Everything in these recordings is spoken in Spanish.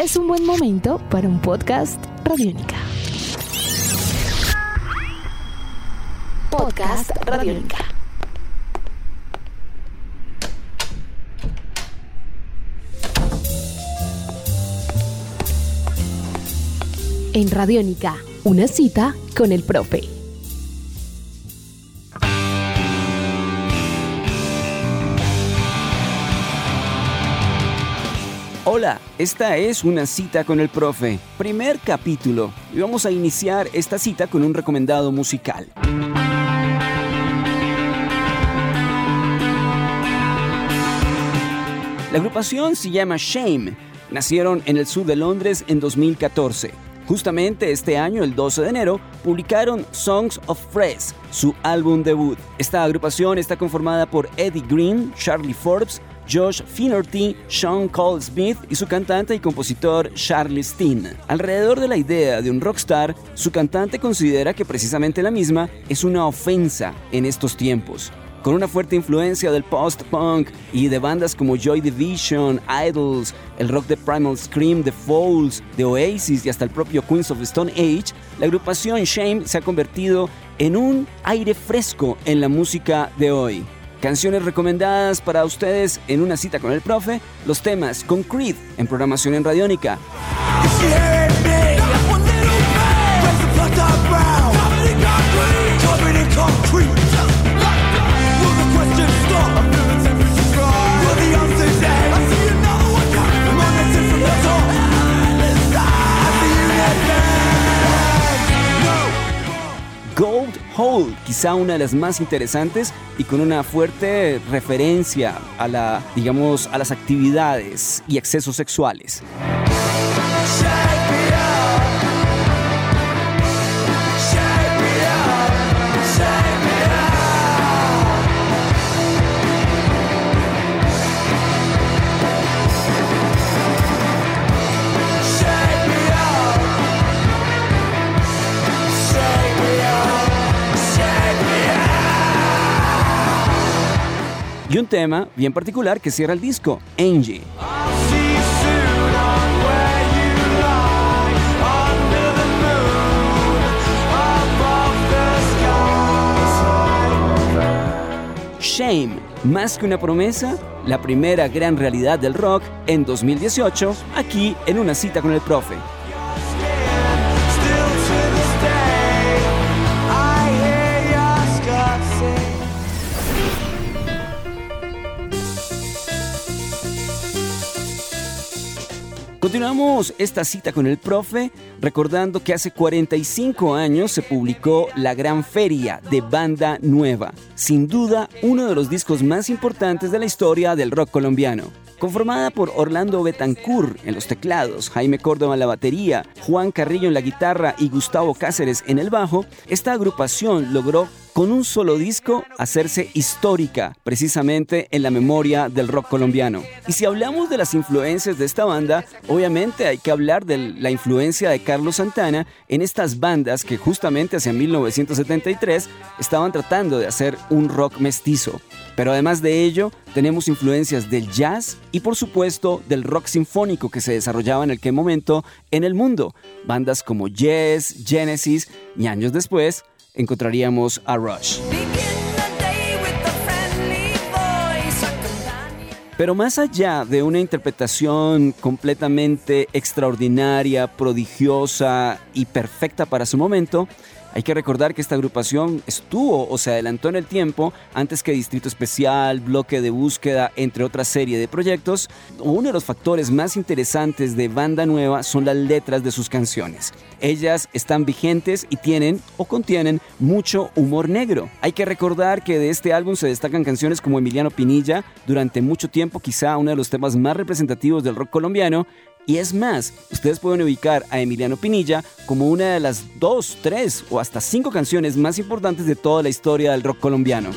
es un buen momento para un podcast Radiónica. Podcast Radiónica. En Radiónica, una cita con el profe. Hola, esta es una cita con el profe, primer capítulo, y vamos a iniciar esta cita con un recomendado musical. La agrupación se llama Shame, nacieron en el sur de Londres en 2014. Justamente este año, el 12 de enero, publicaron Songs of Fresh, su álbum debut. Esta agrupación está conformada por Eddie Green, Charlie Forbes, Josh Finnerty, Sean Cole Smith y su cantante y compositor Charlie Steen. Alrededor de la idea de un rockstar, su cantante considera que precisamente la misma es una ofensa en estos tiempos. Con una fuerte influencia del post-punk y de bandas como Joy Division, Idols, el rock de Primal Scream, The Falls, The Oasis y hasta el propio Queens of Stone Age, la agrupación Shame se ha convertido en un aire fresco en la música de hoy. Canciones recomendadas para ustedes en una cita con el profe, los temas Concrete en programación en Radiónica. Hole, quizá una de las más interesantes y con una fuerte referencia a la, digamos, a las actividades y excesos sexuales. Un tema bien particular que cierra el disco, Angie. Shame, más que una promesa, la primera gran realidad del rock en 2018, aquí en una cita con el profe. Continuamos esta cita con el profe recordando que hace 45 años se publicó La Gran Feria de Banda Nueva, sin duda uno de los discos más importantes de la historia del rock colombiano. Conformada por Orlando Betancourt en los teclados, Jaime Córdoba en la batería, Juan Carrillo en la guitarra y Gustavo Cáceres en el bajo, esta agrupación logró con un solo disco hacerse histórica precisamente en la memoria del rock colombiano. Y si hablamos de las influencias de esta banda, obviamente hay que hablar de la influencia de Carlos Santana en estas bandas que justamente hacia 1973 estaban tratando de hacer un rock mestizo. Pero además de ello, tenemos influencias del jazz y por supuesto del rock sinfónico que se desarrollaba en aquel momento en el mundo. Bandas como Yes, Genesis y años después encontraríamos a Rush. Pero más allá de una interpretación completamente extraordinaria, prodigiosa y perfecta para su momento, hay que recordar que esta agrupación estuvo o se adelantó en el tiempo antes que Distrito Especial, Bloque de Búsqueda, entre otra serie de proyectos. Uno de los factores más interesantes de Banda Nueva son las letras de sus canciones. Ellas están vigentes y tienen o contienen mucho humor negro. Hay que recordar que de este álbum se destacan canciones como Emiliano Pinilla, durante mucho tiempo quizá uno de los temas más representativos del rock colombiano, y es más, ustedes pueden ubicar a Emiliano Pinilla como una de las dos, tres o hasta cinco canciones más importantes de toda la historia del rock colombiano.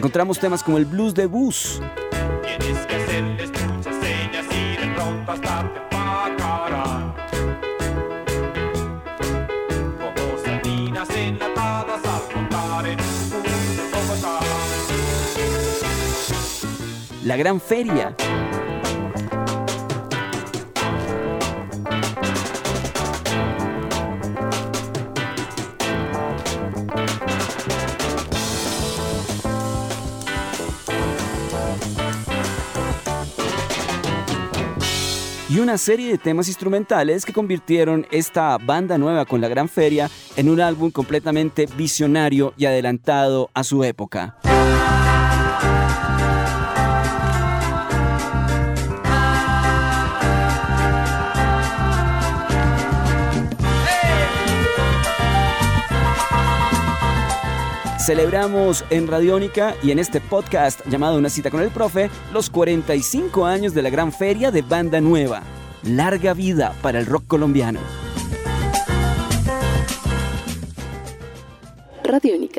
Encontramos temas como el blues de bus. La gran feria. Y una serie de temas instrumentales que convirtieron esta banda nueva con la Gran Feria en un álbum completamente visionario y adelantado a su época. Celebramos en Radiónica y en este podcast llamado Una cita con el profe los 45 años de la gran feria de Banda Nueva. Larga vida para el rock colombiano. Radiónica.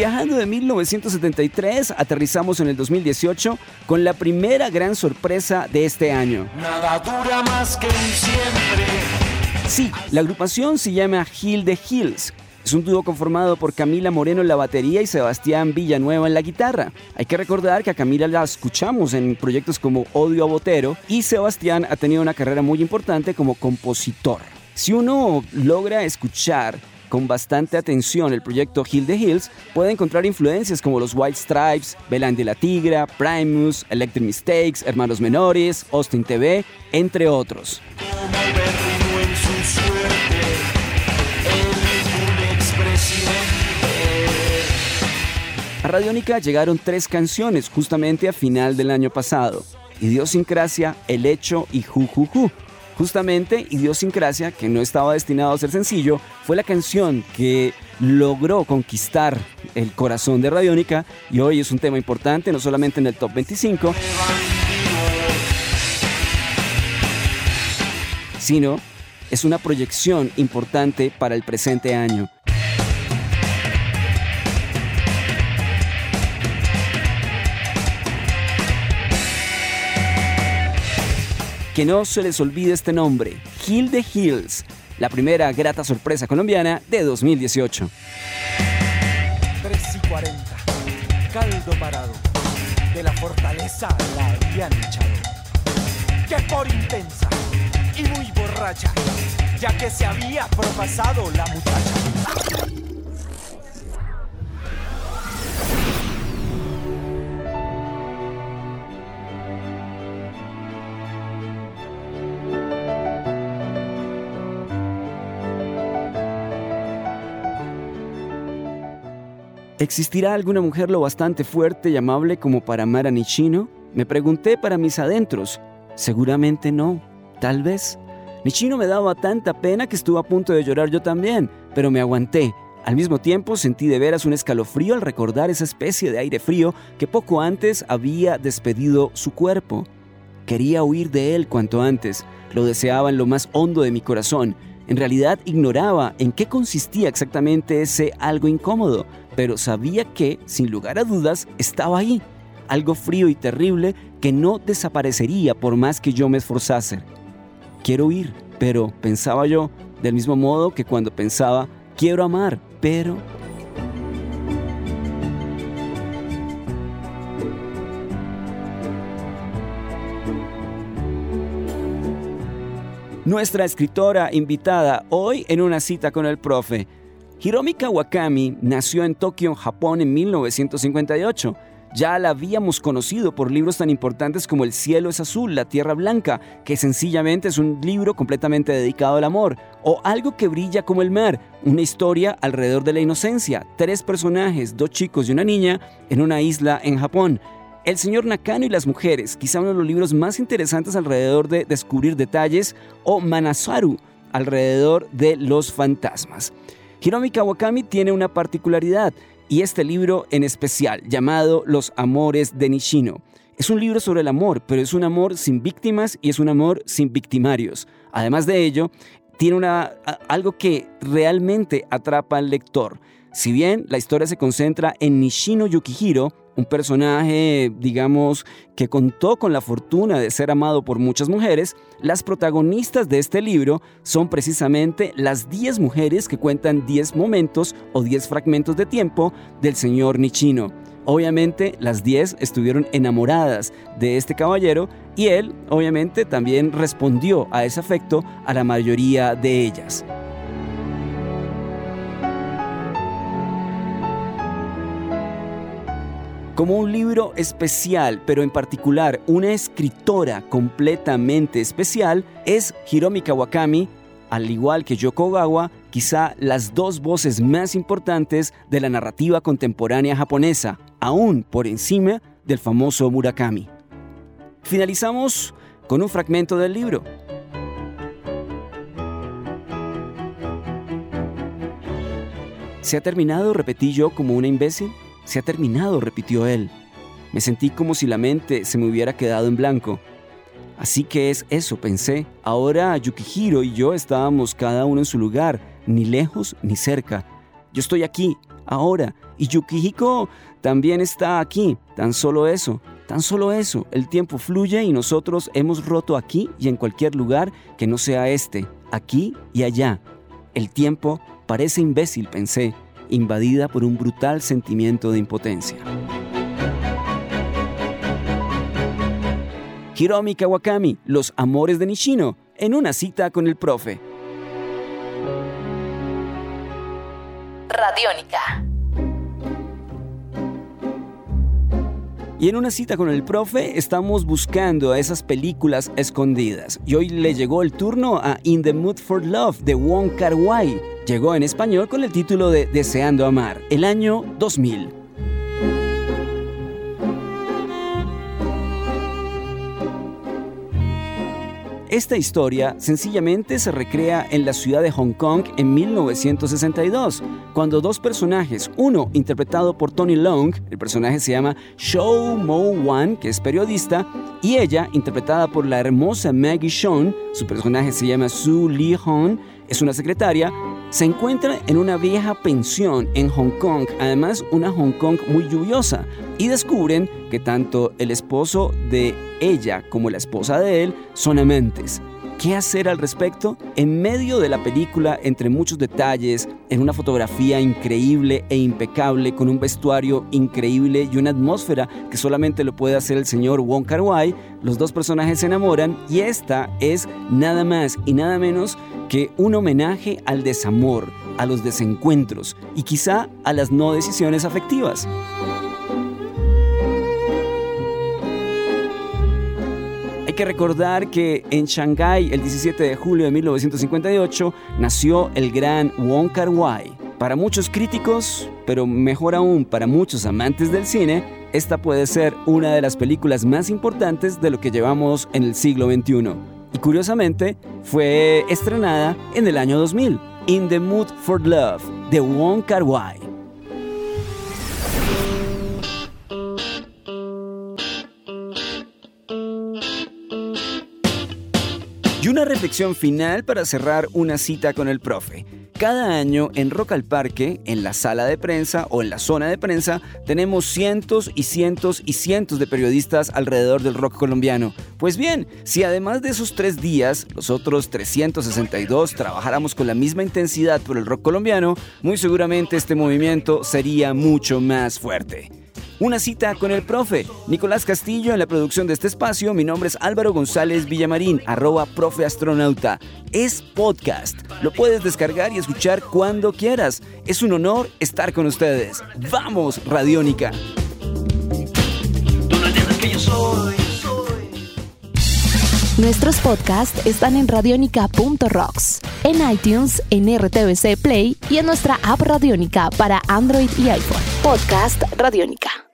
Viajando de 1973, aterrizamos en el 2018 con la primera gran sorpresa de este año. Nada dura más que siempre. Sí, la agrupación se llama Hill the Hills. Es un dúo conformado por Camila Moreno en la batería y Sebastián Villanueva en la guitarra. Hay que recordar que a Camila la escuchamos en proyectos como Odio a Botero y Sebastián ha tenido una carrera muy importante como compositor. Si uno logra escuchar con bastante atención el proyecto Hill the Hills, puede encontrar influencias como los White Stripes, Belan de la Tigra, Primus, Electric Mistakes, Hermanos Menores, Austin TV, entre otros. A Radiónica llegaron tres canciones justamente a final del año pasado. Idiosincrasia, El Hecho y Ju Ju Ju Justamente Idiosincrasia, que no estaba destinado a ser sencillo, fue la canción que logró conquistar el corazón de Radiónica y hoy es un tema importante no solamente en el top 25, sino es una proyección importante para el presente año. Que no se les olvide este nombre, Hill the Hills, la primera grata sorpresa colombiana de 2018. 3 y 40, caldo parado, de la fortaleza la habían echado. Que por intensa y muy borracha, ya que se había propasado la muchacha. ¿Existirá alguna mujer lo bastante fuerte y amable como para amar a Nishino? Me pregunté para mis adentros. Seguramente no, tal vez. Nishino me daba tanta pena que estuve a punto de llorar yo también, pero me aguanté. Al mismo tiempo sentí de veras un escalofrío al recordar esa especie de aire frío que poco antes había despedido su cuerpo. Quería huir de él cuanto antes, lo deseaba en lo más hondo de mi corazón. En realidad ignoraba en qué consistía exactamente ese algo incómodo, pero sabía que, sin lugar a dudas, estaba ahí, algo frío y terrible que no desaparecería por más que yo me esforzase. Quiero ir, pero pensaba yo, del mismo modo que cuando pensaba, quiero amar, pero... Nuestra escritora invitada hoy en una cita con el profe Hiromi Kawakami nació en Tokio, Japón, en 1958. Ya la habíamos conocido por libros tan importantes como El cielo es azul, La tierra blanca, que sencillamente es un libro completamente dedicado al amor, o Algo que brilla como el mar, una historia alrededor de la inocencia, tres personajes, dos chicos y una niña, en una isla en Japón. El señor Nakano y las mujeres, quizá uno de los libros más interesantes alrededor de descubrir detalles, o Manasaru, alrededor de los fantasmas. Hiromi Kawakami tiene una particularidad y este libro en especial llamado Los Amores de Nishino. Es un libro sobre el amor, pero es un amor sin víctimas y es un amor sin victimarios. Además de ello, tiene una, algo que realmente atrapa al lector. Si bien la historia se concentra en Nishino Yukihiro, un personaje, digamos, que contó con la fortuna de ser amado por muchas mujeres, las protagonistas de este libro son precisamente las 10 mujeres que cuentan 10 momentos o 10 fragmentos de tiempo del señor Nichino. Obviamente las 10 estuvieron enamoradas de este caballero y él obviamente también respondió a ese afecto a la mayoría de ellas. Como un libro especial, pero en particular una escritora completamente especial, es Hiromi Kawakami, al igual que Yoko Ogawa, quizá las dos voces más importantes de la narrativa contemporánea japonesa, aún por encima del famoso Murakami. Finalizamos con un fragmento del libro. ¿Se ha terminado? repetí yo como una imbécil. Se ha terminado, repitió él. Me sentí como si la mente se me hubiera quedado en blanco. Así que es eso, pensé. Ahora Yukihiro y yo estábamos cada uno en su lugar, ni lejos ni cerca. Yo estoy aquí, ahora, y Yukihiko también está aquí. Tan solo eso, tan solo eso. El tiempo fluye y nosotros hemos roto aquí y en cualquier lugar que no sea este, aquí y allá. El tiempo parece imbécil, pensé invadida por un brutal sentimiento de impotencia. Hiromi Kawakami, Los Amores de Nishino, en una cita con el profe. Radiónica. Y en una cita con el profe estamos buscando a esas películas escondidas. Y hoy le llegó el turno a In the Mood for Love de Wong Kar Wai. Llegó en español con el título de Deseando Amar, el año 2000. Esta historia sencillamente se recrea en la ciudad de Hong Kong en 1962, cuando dos personajes, uno interpretado por Tony Long, el personaje se llama Shou Mo Wan, que es periodista, y ella, interpretada por la hermosa Maggie Sean, su personaje se llama Su Li Hong, es una secretaria, se encuentra en una vieja pensión en Hong Kong, además una Hong Kong muy lluviosa, y descubren que tanto el esposo de ella como la esposa de él son amantes. ¿Qué hacer al respecto? En medio de la película, entre muchos detalles, en una fotografía increíble e impecable, con un vestuario increíble y una atmósfera que solamente lo puede hacer el señor Wong Kar los dos personajes se enamoran y esta es nada más y nada menos que un homenaje al desamor, a los desencuentros y quizá a las no decisiones afectivas. Que recordar que en Shanghái, el 17 de julio de 1958, nació el gran Wong Kar Wai. Para muchos críticos, pero mejor aún para muchos amantes del cine, esta puede ser una de las películas más importantes de lo que llevamos en el siglo XXI. Y curiosamente, fue estrenada en el año 2000, In the Mood for Love, de Wong Kar Y una reflexión final para cerrar una cita con el profe. Cada año en Rock al Parque, en la sala de prensa o en la zona de prensa, tenemos cientos y cientos y cientos de periodistas alrededor del rock colombiano. Pues bien, si además de esos tres días, los otros 362 trabajáramos con la misma intensidad por el rock colombiano, muy seguramente este movimiento sería mucho más fuerte. Una cita con el profe. Nicolás Castillo en la producción de este espacio. Mi nombre es Álvaro González Villamarín, arroba profe astronauta. Es podcast. Lo puedes descargar y escuchar cuando quieras. Es un honor estar con ustedes. ¡Vamos, Radiónica! Nuestros podcasts están en radionica.rocks, en iTunes, en RTVC Play y en nuestra app Radionica para Android y iPhone. Podcast Radionica.